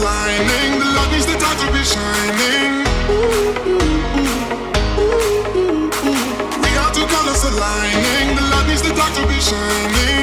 lining. The love is the time to be shining. Ooh, ooh, ooh, we are two colors aligning. The love is the time to be shining.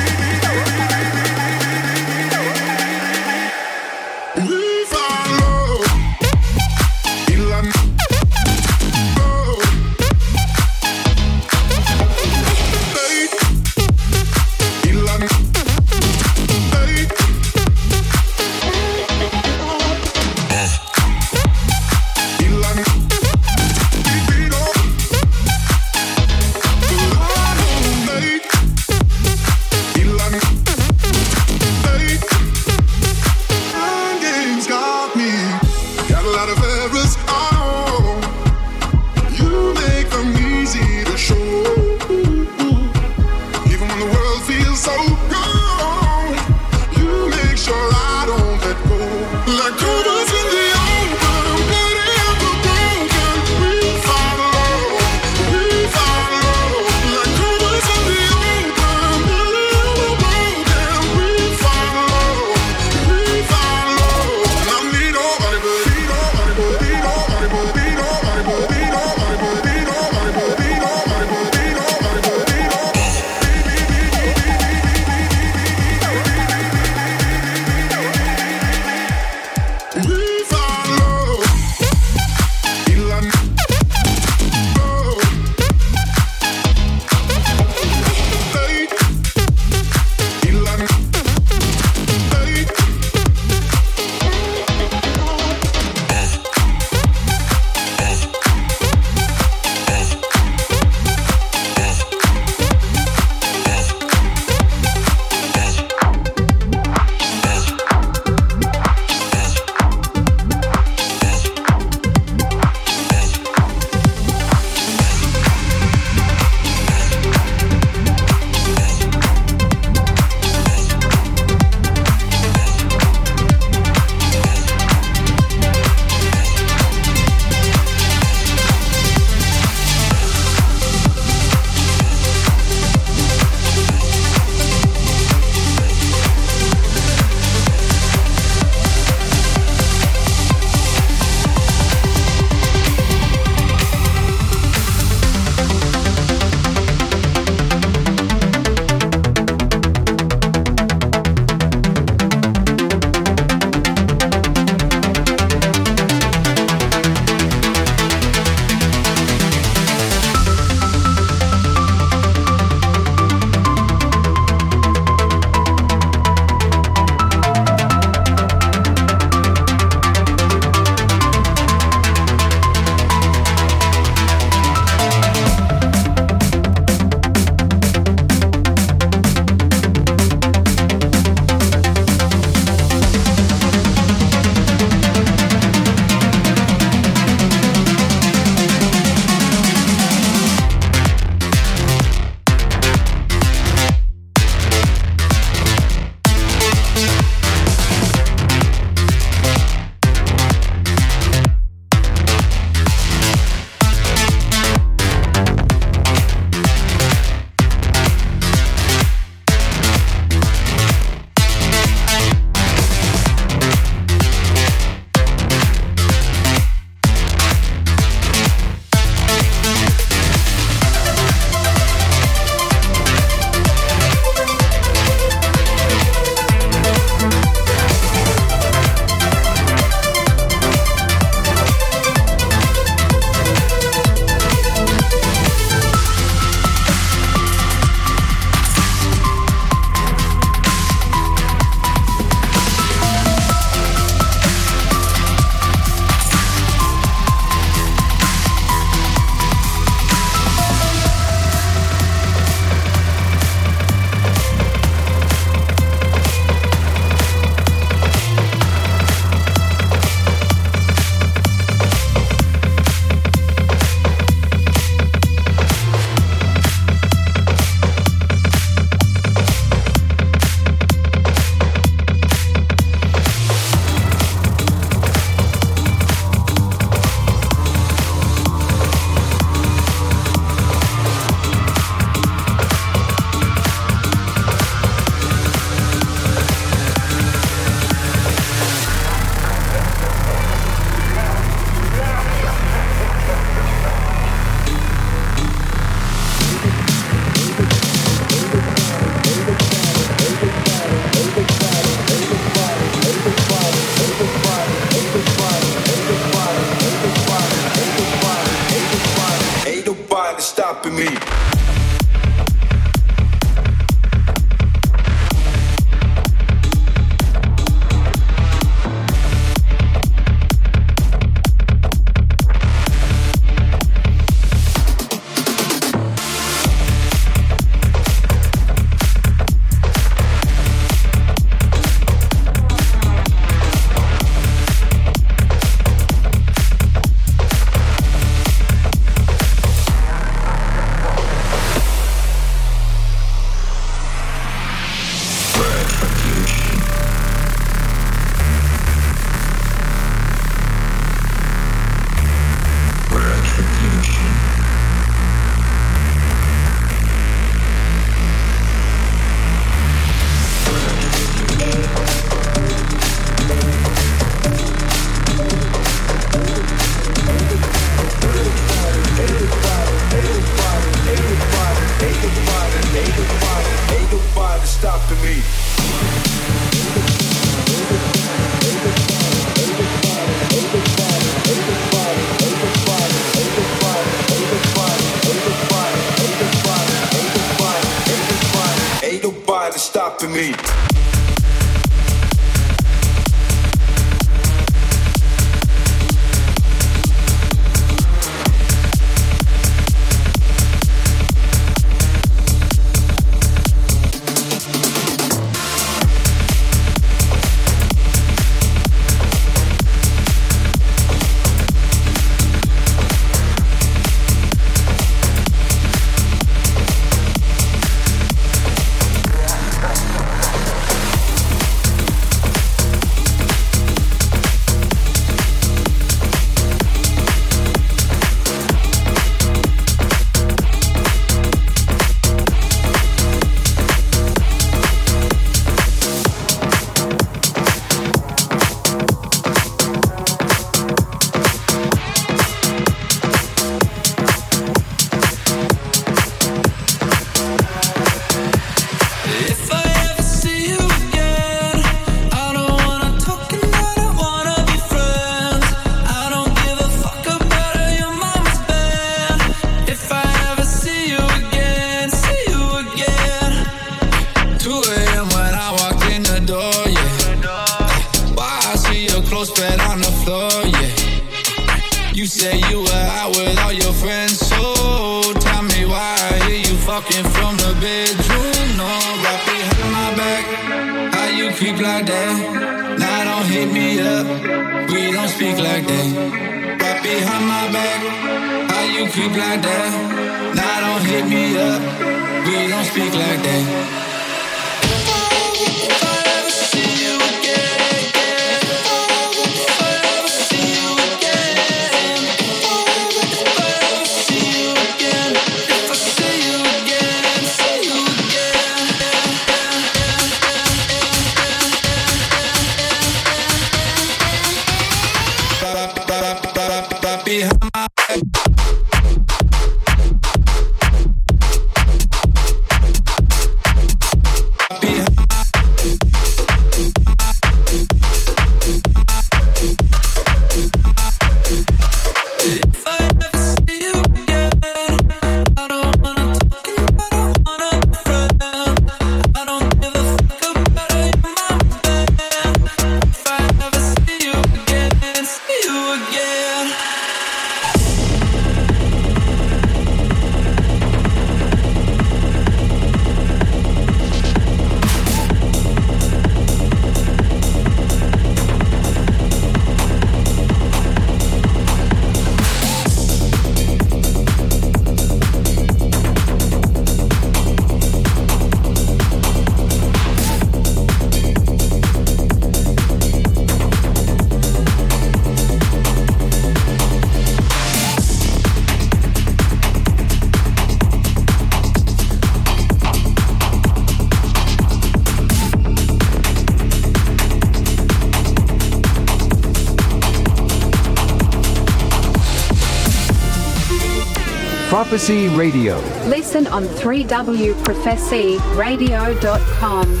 Prophecy Radio. Listen on 3wprophecyradio.com.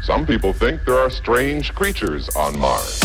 Some people think there are strange creatures on Mars.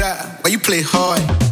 Why you play guan?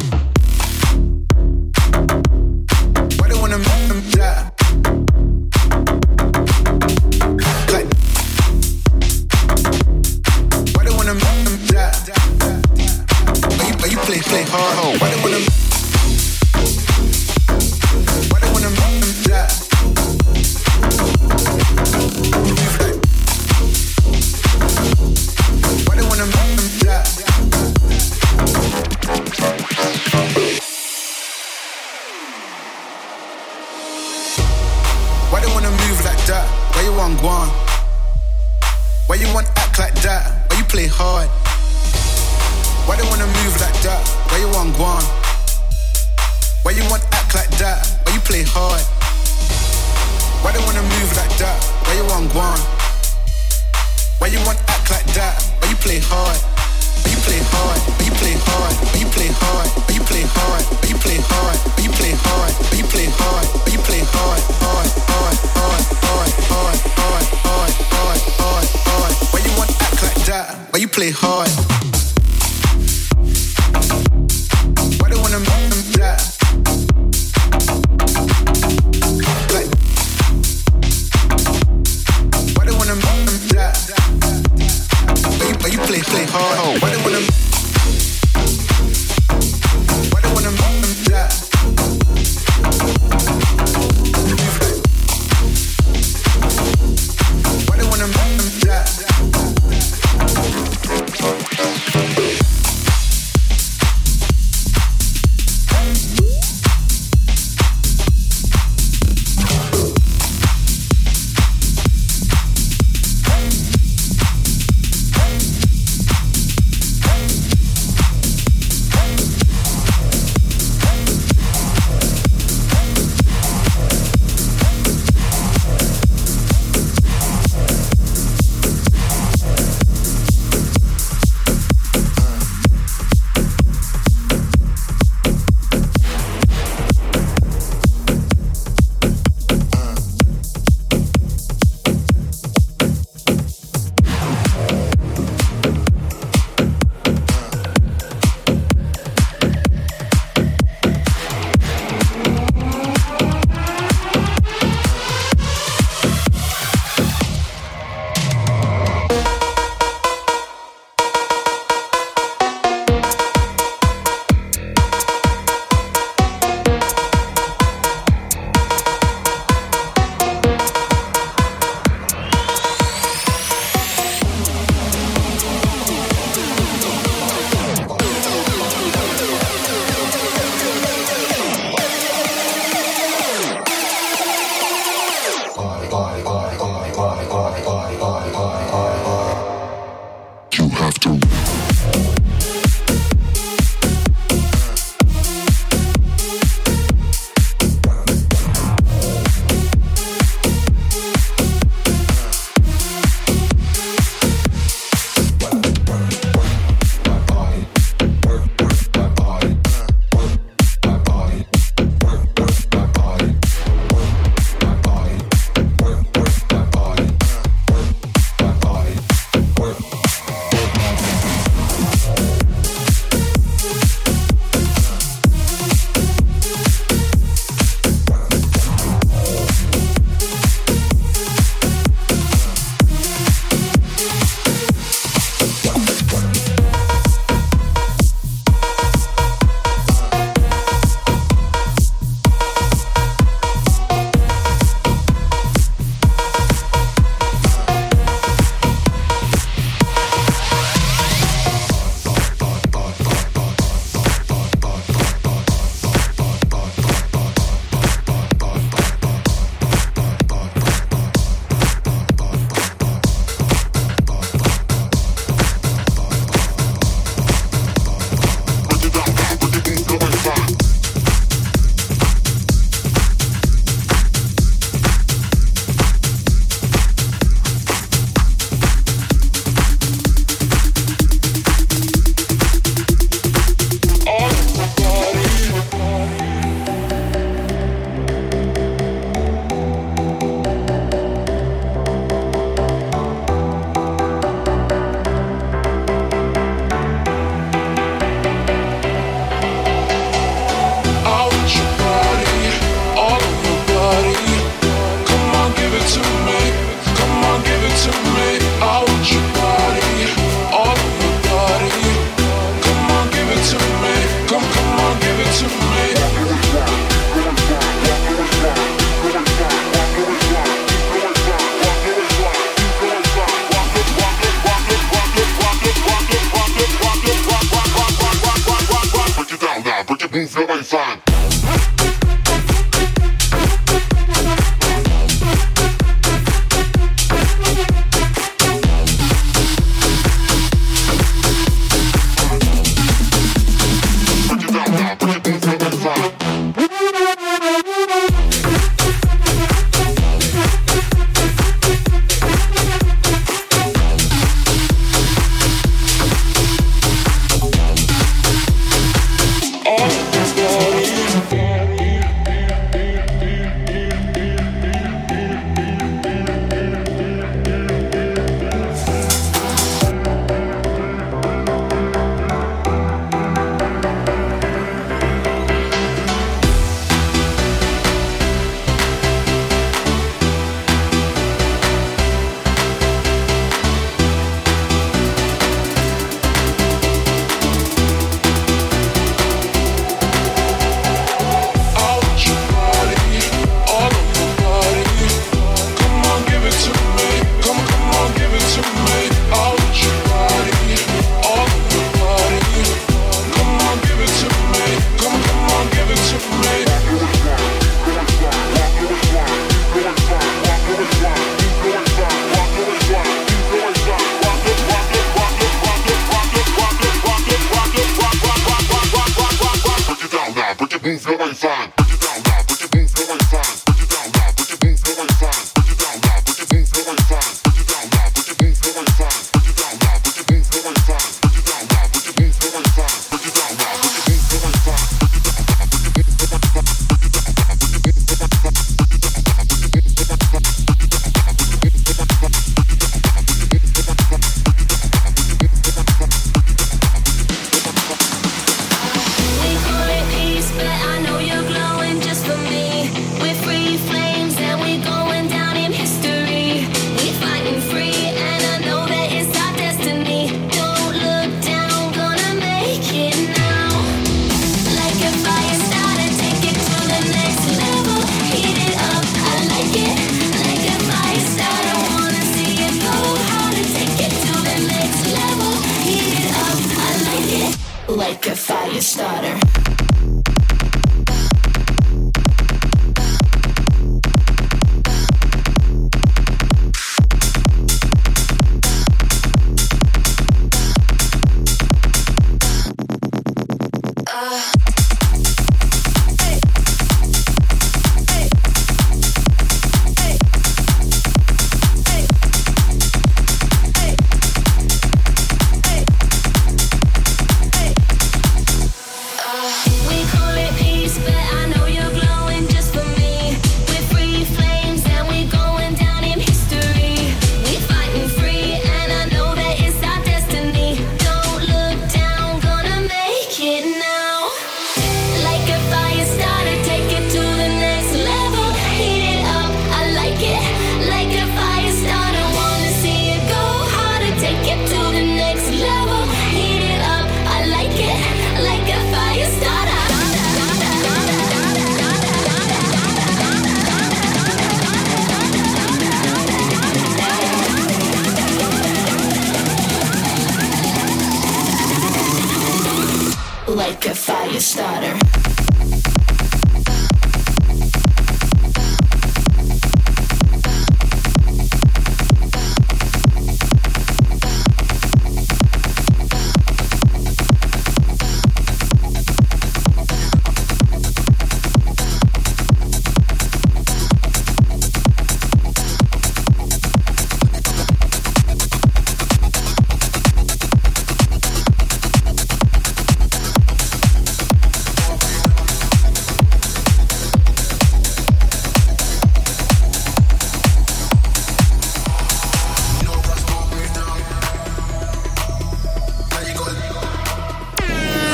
Starter.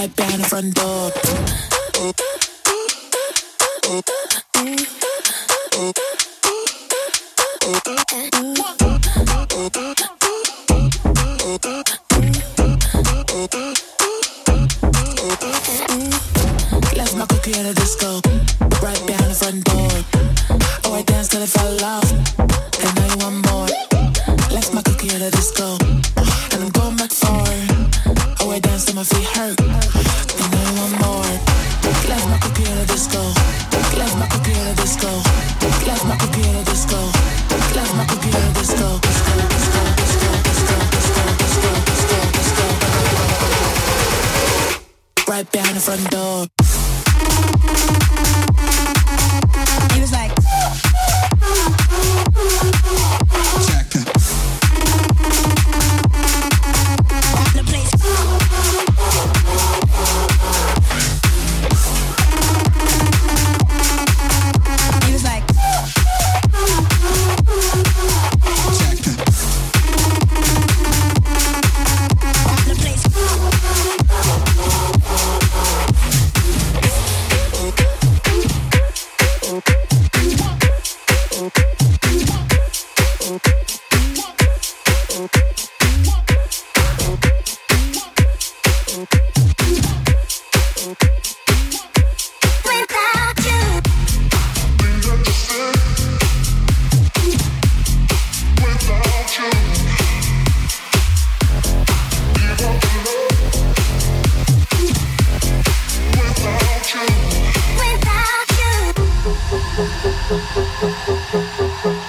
right behind the front door. Thank you.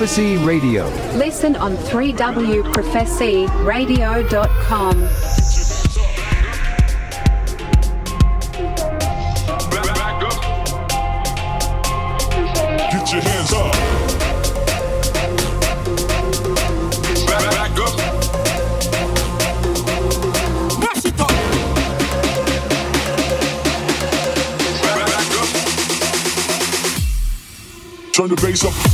Prophecy Radio. Listen on 3wprophecyradio.com. Get your hands up. Back, up. Back, up. Turn the bass up.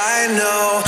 I know.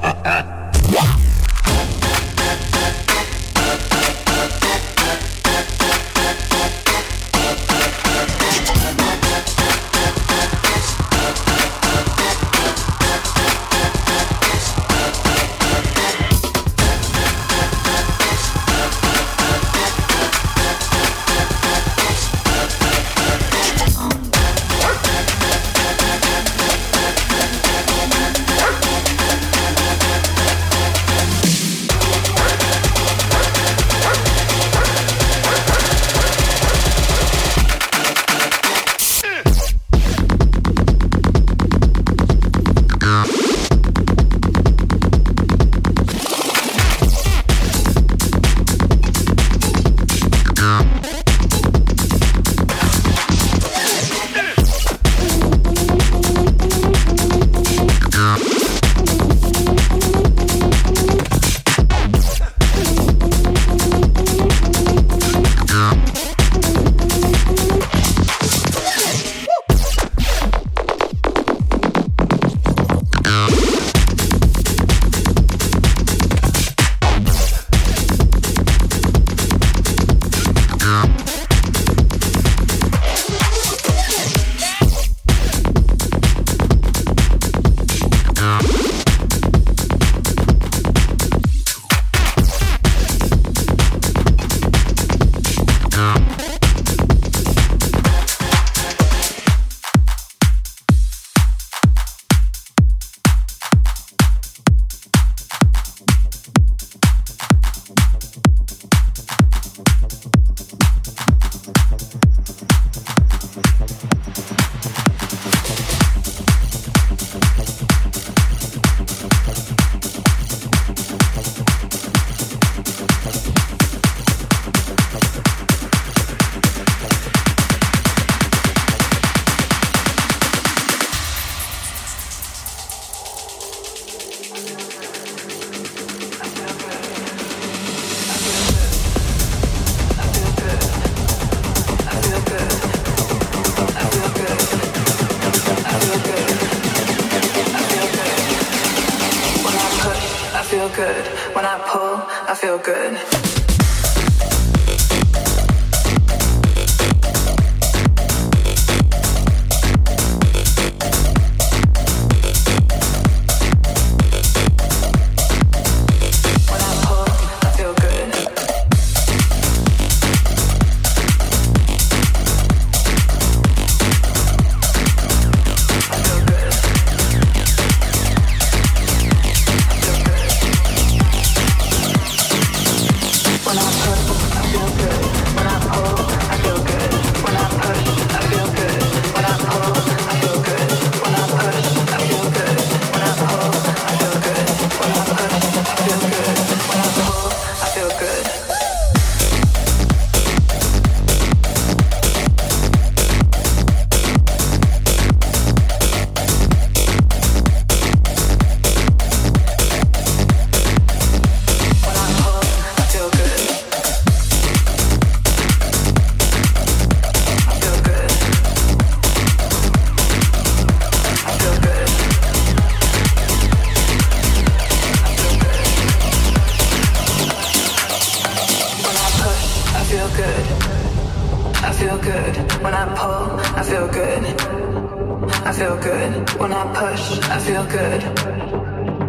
When I push, I feel good.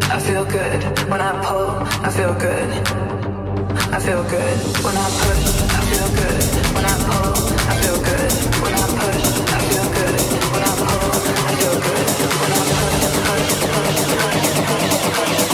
I feel good. When I pull, I feel good. I feel good. When I push, I feel good. When I pull, I feel good. When I push, I feel good. When I pull, I feel good. When I push, push, push, push, push, push.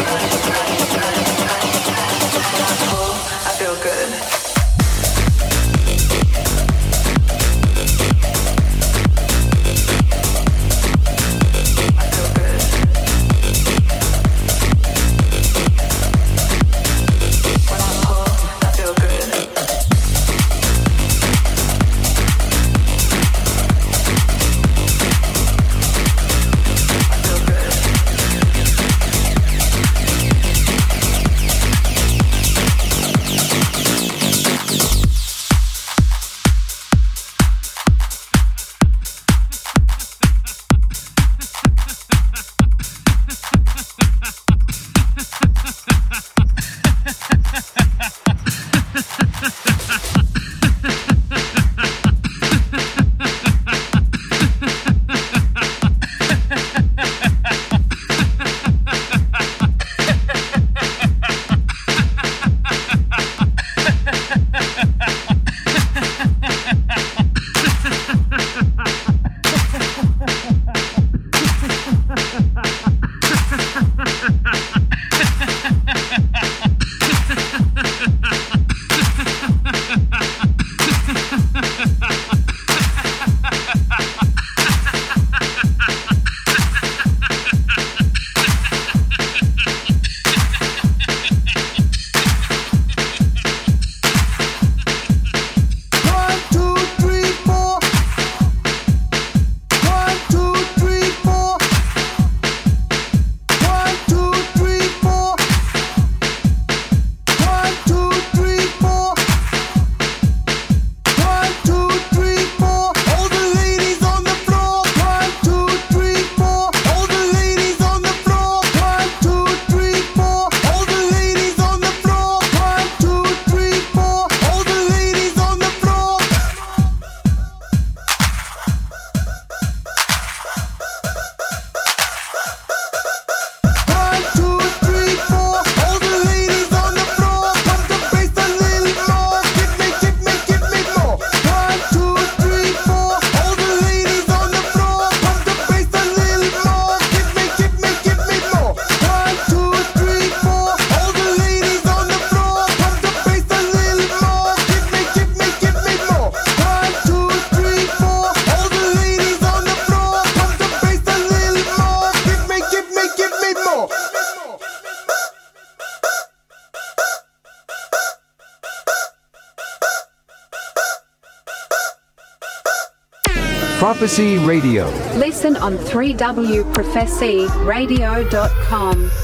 Listen on 3wprophecyradio.com.